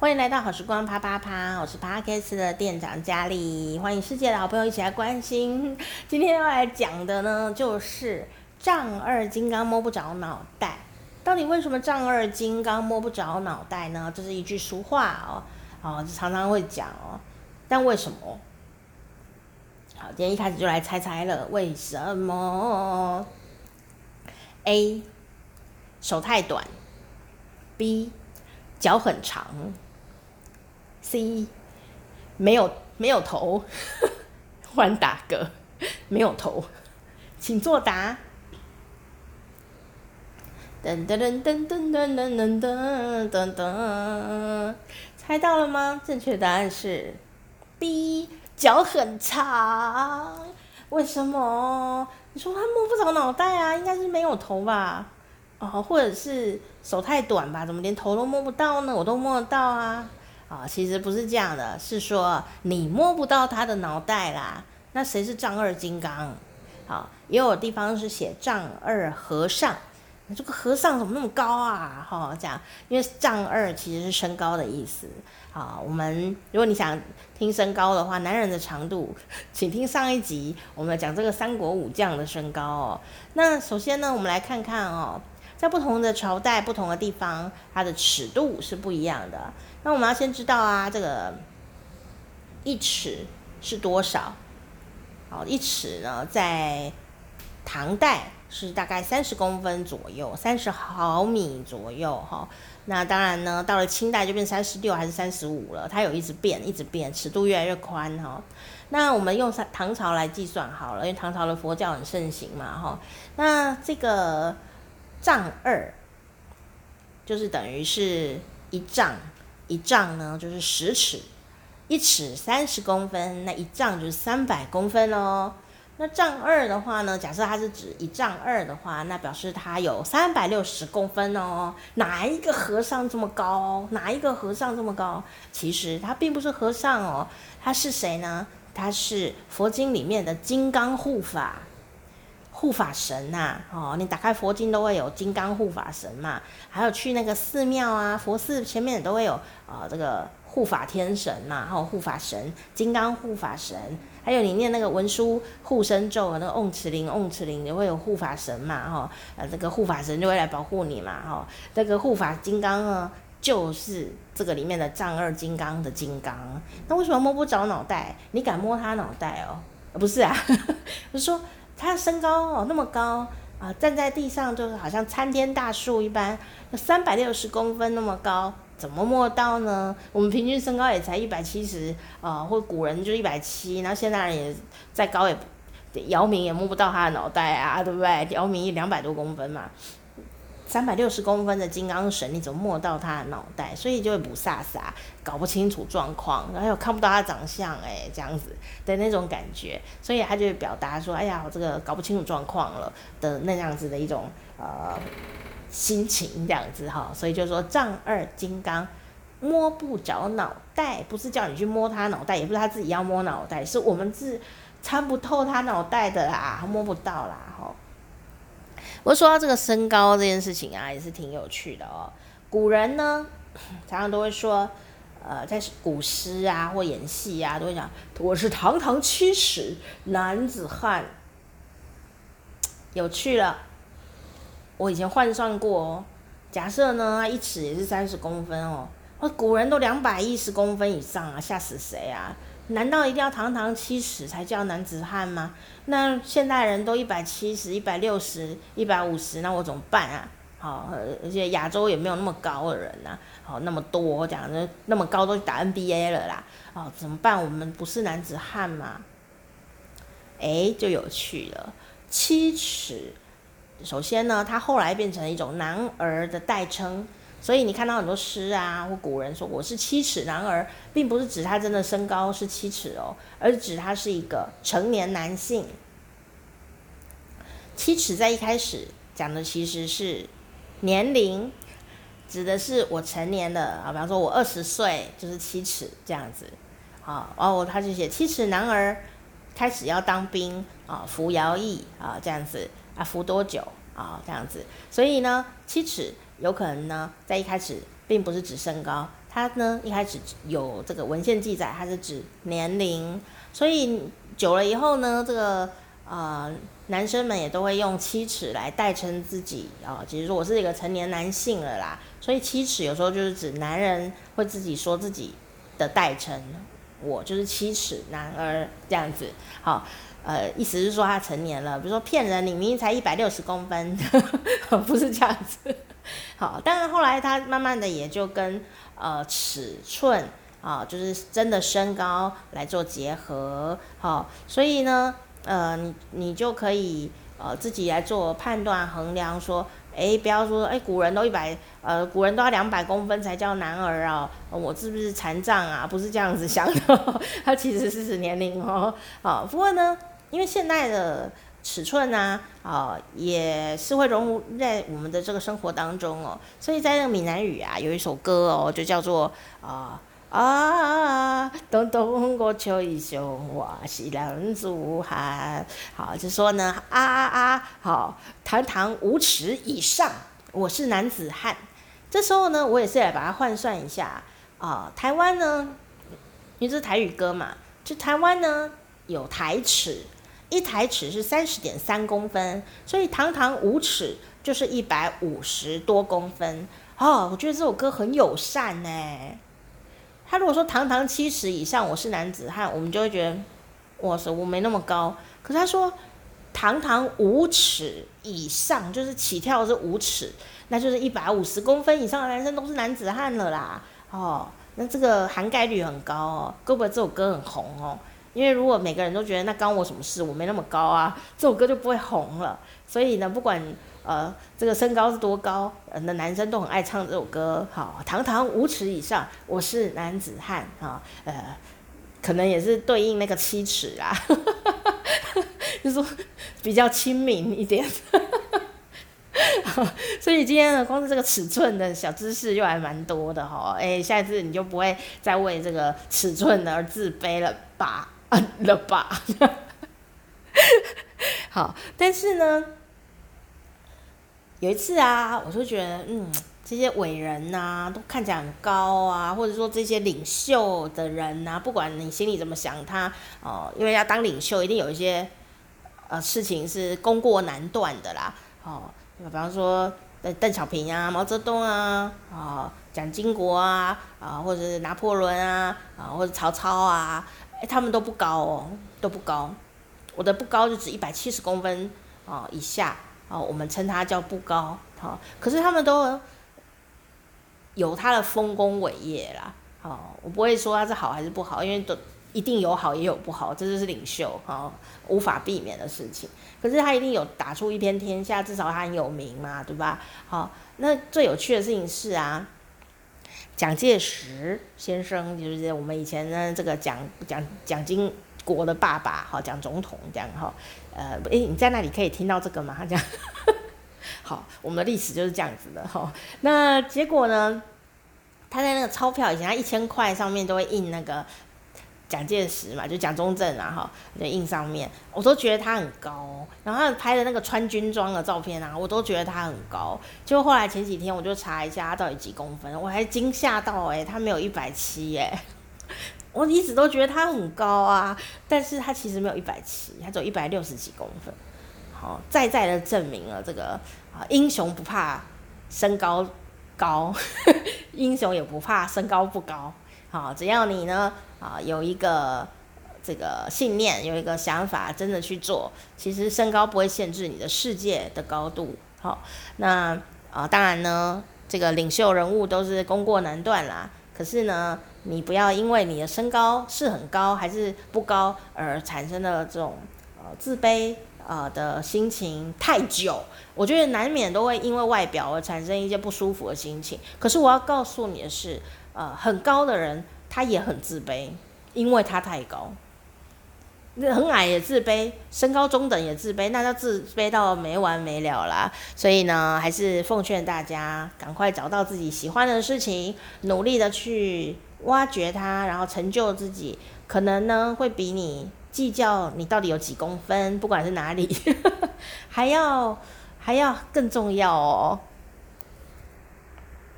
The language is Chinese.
欢迎来到好时光啪啪啪，我是 Podcast 的店长佳丽，欢迎世界的好朋友一起来关心。今天要来讲的呢，就是丈二金刚摸不着脑袋。到底为什么丈二金刚摸不着脑袋呢？这是一句俗话哦，哦，常常会讲哦。但为什么？好，今天一开始就来猜猜了，为什么？A 手太短，B 脚很长，C 没有没有头，换打嗝，没有头，请作答。噔噔噔噔噔噔噔噔噔噔，猜到了吗？正确答案是 B，脚很长。为什么？你说他摸不着脑袋啊？应该是没有头吧？哦，或者是手太短吧？怎么连头都摸不到呢？我都摸得到啊！啊、其实不是这样的，是说你摸不到他的脑袋啦。那谁是丈二金刚？好、也有地方是写丈二和尚。这个和尚怎么那么高啊？哈、哦，这样，因为丈二其实是身高的意思。好，我们如果你想听身高的话，男人的长度，请听上一集，我们讲这个三国武将的身高哦。那首先呢，我们来看看哦。在不同的朝代、不同的地方，它的尺度是不一样的。那我们要先知道啊，这个一尺是多少？好，一尺呢，在唐代是大概三十公分左右，三十毫米左右哈。那当然呢，到了清代就变三十六还是三十五了，它有一直变，一直变，尺度越来越宽哈。那我们用唐朝来计算好了，因为唐朝的佛教很盛行嘛哈。那这个。丈二就是等于是一丈，一丈呢就是十尺，一尺三十公分，那一丈就是三百公分哦。那丈二的话呢，假设它是指一丈二的话，那表示它有三百六十公分哦。哪一个和尚这么高？哪一个和尚这么高？其实他并不是和尚哦，他是谁呢？他是佛经里面的金刚护法。护法神呐、啊，哦，你打开佛经都会有金刚护法神嘛，还有去那个寺庙啊，佛寺前面都会有啊、这个护法天神嘛，还有护法神，金刚护法神，还有你念那个文殊护身咒，那个嗡哧铃嗡哧铃也会有护法神嘛，哈，呃这个护法神就会来保护你嘛，哈，这个护法金刚呢，就是这个里面的丈二金刚的金刚，那为什么摸不着脑袋？你敢摸他脑袋哦？不是啊，我说。他身高哦那么高啊，站在地上就是好像参天大树一般，三百六十公分那么高，怎么摸到呢？我们平均身高也才一百七十啊，或古人就一百七，然后现代人也再高也，姚明也摸不到他的脑袋啊，对不对？姚明一两百多公分嘛。三百六十公分的金刚神，你怎么摸到他的脑袋？所以就会不飒飒，搞不清楚状况，然后又看不到他长相，哎，这样子的那种感觉，所以他就会表达说：“哎呀，我这个搞不清楚状况了”的那样子的一种呃心情，这样子哈。所以就说丈二金刚摸不着脑袋，不是叫你去摸他脑袋，也不是他自己要摸脑袋，是我们是参不透他脑袋的啦，摸不到啦，哈。我说到这个身高这件事情啊，也是挺有趣的哦。古人呢，常常都会说，呃，在古诗啊或演戏啊，都会讲我是堂堂七尺男子汉。有趣了，我以前换算过哦，假设呢，一尺也是三十公分哦，那古人都两百一十公分以上啊，吓死谁啊？难道一定要堂堂七尺才叫男子汉吗？那现代人都一百七十、一百六十、一百五十，那我怎么办啊？好，而且亚洲也没有那么高的人呐、啊，好，那么多讲的那么高都打 NBA 了啦，哦，怎么办？我们不是男子汉吗？哎，就有趣了。七尺，首先呢，它后来变成一种男儿的代称。所以你看到很多诗啊，或古人说我是七尺男儿，并不是指他真的身高是七尺哦，而是指他是一个成年男性。七尺在一开始讲的其实是年龄，指的是我成年了啊，比方说我二十岁就是七尺这样子。好，哦，他就写七尺男儿开始要当兵啊，服徭役啊，这样子啊，服多久啊，这样子。所以呢，七尺。有可能呢，在一开始并不是指身高，它呢一开始有这个文献记载，它是指年龄，所以久了以后呢，这个呃男生们也都会用七尺来代称自己啊，其实说我是一个成年男性了啦，所以七尺有时候就是指男人会自己说自己的代称，我就是七尺男儿这样子，好。呃，意思是说他成年了，比如说骗人，你明明才一百六十公分，不是这样子。好，但是后来他慢慢的也就跟呃尺寸啊，就是真的身高来做结合，好，所以呢，呃，你你就可以呃自己来做判断衡量，说，哎，不要说，哎，古人都一百，呃，古人都要两百公分才叫男儿啊，我是不是残障啊？不是这样子想的，他其实是指年龄哦，好，不过呢。因为现代的尺寸呢，啊、也是会融入在我们的这个生活当中哦，所以在那个闽南语啊，有一首歌哦，就叫做啊啊，东东过秋一宿，我是男子汉，好，就说呢啊啊啊，好，堂堂五尺以上，我是男子汉。这时候呢，我也是来把它换算一下啊、台湾呢，因为这是台语歌嘛，就台湾呢有台尺。一台尺是三十点三公分，所以堂堂五尺就是一百五十多公分哦。我觉得这首歌很友善呢。他如果说堂堂七尺以上，我是男子汉，我们就会觉得哇塞，我没那么高。可是他说堂堂五尺以上，就是起跳是五尺，那就是一百五十公分以上的男生都是男子汉了啦。哦，那这个涵盖率很高哦，会不会这首歌很红哦？因为如果每个人都觉得那关我什么事，我没那么高啊，这首歌就不会红了。所以呢，不管呃这个身高是多高，呃，那男生都很爱唱这首歌。好，堂堂五尺以上，我是男子汉啊，呃，可能也是对应那个七尺啊，就是说比较亲民一点。所以今天呢，光是这个尺寸的小知识又还蛮多的哈。哎，下一次你就不会再为这个尺寸而自卑了吧？啊了吧，好，但是呢，有一次啊，我就觉得，嗯，这些伟人呐、啊，都看起来很高啊，或者说这些领袖的人呐、啊，不管你心里怎么想他，哦，因为要当领袖，一定有一些呃事情是功过难断的啦，哦，比方说邓邓小平啊、毛泽东啊、啊蒋经国啊、啊或者是拿破仑啊、啊或者曹操啊。哎，他们都不高哦，都不高。我的不高就只一百七十公分啊、哦、以下啊、哦，我们称它叫不高。好、可是他们都有他的丰功伟业啦。好、哦，我不会说他是好还是不好，因为都一定有好也有不好，这就是领袖哈、无法避免的事情。可是他一定有打出一片天下，至少他很有名嘛，对吧？好、那最有趣的事情是啊。蒋介石先生就是我们以前呢这个蒋蒋蒋经国的爸爸哈，蒋总统这样哈，呃，诶，你在那里可以听到这个吗？他讲，好，我们的历史就是这样子的哈。那结果呢，他在那个钞票以前，他一千块上面都会印那个。蒋介石嘛，就蒋中正啊，哈，就印上面，我都觉得他很高。然后他拍的那个穿军装的照片啊，我都觉得他很高。就后来前几天我就查一下他到底几公分，我还惊吓到哎、欸，他没有一百七哎。我一直都觉得他很高啊，但是他其实没有一百七，他只有一百六十几公分。好，再再的证明了这个啊，英雄不怕身高高，英雄也不怕身高不高。好，只要你呢。啊，有一个这个信念，有一个想法，真的去做，其实身高不会限制你的世界的高度。好，那啊，当然呢，这个领袖人物都是功过难断啦。可是呢，你不要因为你的身高是很高还是不高而产生的这种呃自卑啊的心情太久。我觉得难免都会因为外表而产生一些不舒服的心情。可是我要告诉你的是，呃，很高的人。他也很自卑，因为他太高。那很矮也自卑，身高中等也自卑，那叫自卑到没完没了啦。所以呢，还是奉劝大家赶快找到自己喜欢的事情，努力的去挖掘它，然后成就自己。可能呢，会比你计较你到底有几公分，不管是哪里，还要还要更重要哦。